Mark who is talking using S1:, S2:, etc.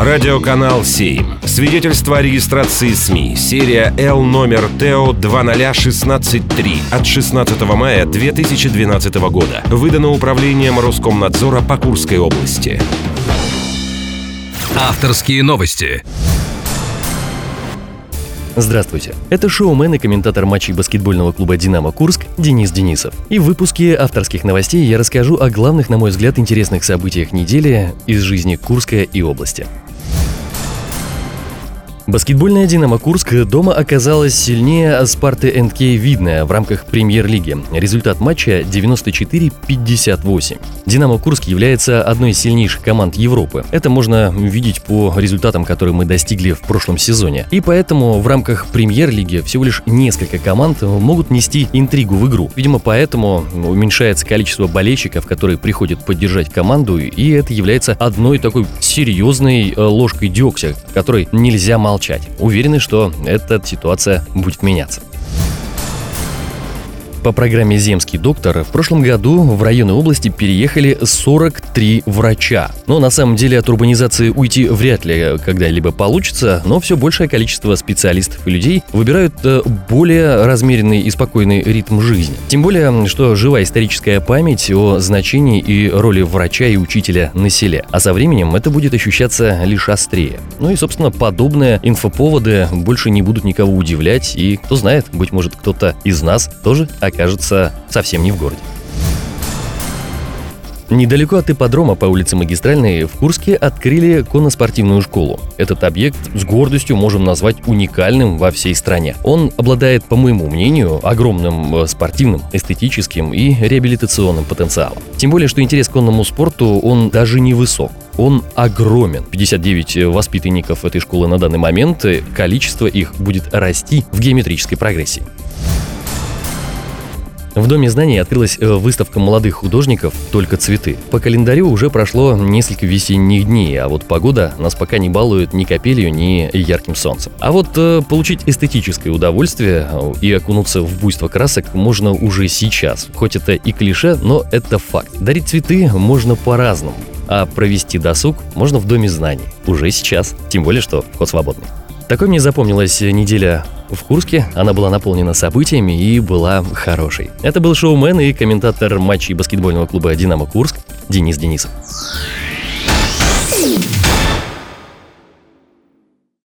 S1: Радиоканал 7. Свидетельство о регистрации СМИ. Серия Л номер ТО 20163 от 16 мая 2012 года. Выдано управлением Роскомнадзора по Курской области.
S2: Авторские новости.
S3: Здравствуйте. Это шоумен и комментатор матчей баскетбольного клуба «Динамо Курск» Денис Денисов. И в выпуске авторских новостей я расскажу о главных, на мой взгляд, интересных событиях недели из жизни Курска и области. Баскетбольная «Динамо Курск» дома оказалась сильнее «Спарты НК Видная» в рамках премьер-лиги. Результат матча 94-58. «Динамо Курск» является одной из сильнейших команд Европы. Это можно видеть по результатам, которые мы достигли в прошлом сезоне. И поэтому в рамках премьер-лиги всего лишь несколько команд могут нести интригу в игру. Видимо, поэтому уменьшается количество болельщиков, которые приходят поддержать команду, и это является одной такой серьезной э, ложкой дегтя, которой нельзя молчать молчать. Уверены, что эта ситуация будет меняться. По программе «Земский доктор» в прошлом году в районы области переехали 43 врача. Но на самом деле от урбанизации уйти вряд ли когда-либо получится, но все большее количество специалистов и людей выбирают э, более размеренный и спокойный ритм жизни. Тем более, что жива историческая память о значении и роли врача и учителя на селе. А со временем это будет ощущаться лишь острее. Ну и, собственно, подобные инфоповоды больше не будут никого удивлять, и кто знает, быть может, кто-то из нас тоже окажется окажется совсем не в городе. Недалеко от ипподрома по улице Магистральной в Курске открыли конноспортивную школу. Этот объект с гордостью можем назвать уникальным во всей стране. Он обладает, по моему мнению, огромным э, спортивным, эстетическим и реабилитационным потенциалом. Тем более, что интерес к конному спорту, он даже не высок он огромен. 59 э, воспитанников этой школы на данный момент, количество их будет расти в геометрической прогрессии. В Доме знаний открылась э, выставка молодых художников «Только цветы». По календарю уже прошло несколько весенних дней, а вот погода нас пока не балует ни капелью, ни ярким солнцем. А вот э, получить эстетическое удовольствие э, и окунуться в буйство красок можно уже сейчас. Хоть это и клише, но это факт. Дарить цветы можно по-разному, а провести досуг можно в Доме знаний. Уже сейчас. Тем более, что вход свободный. Такой мне запомнилась неделя в Курске она была наполнена событиями и была хорошей. Это был шоумен и комментатор матчей баскетбольного клуба «Динамо Курск» Денис Денисов.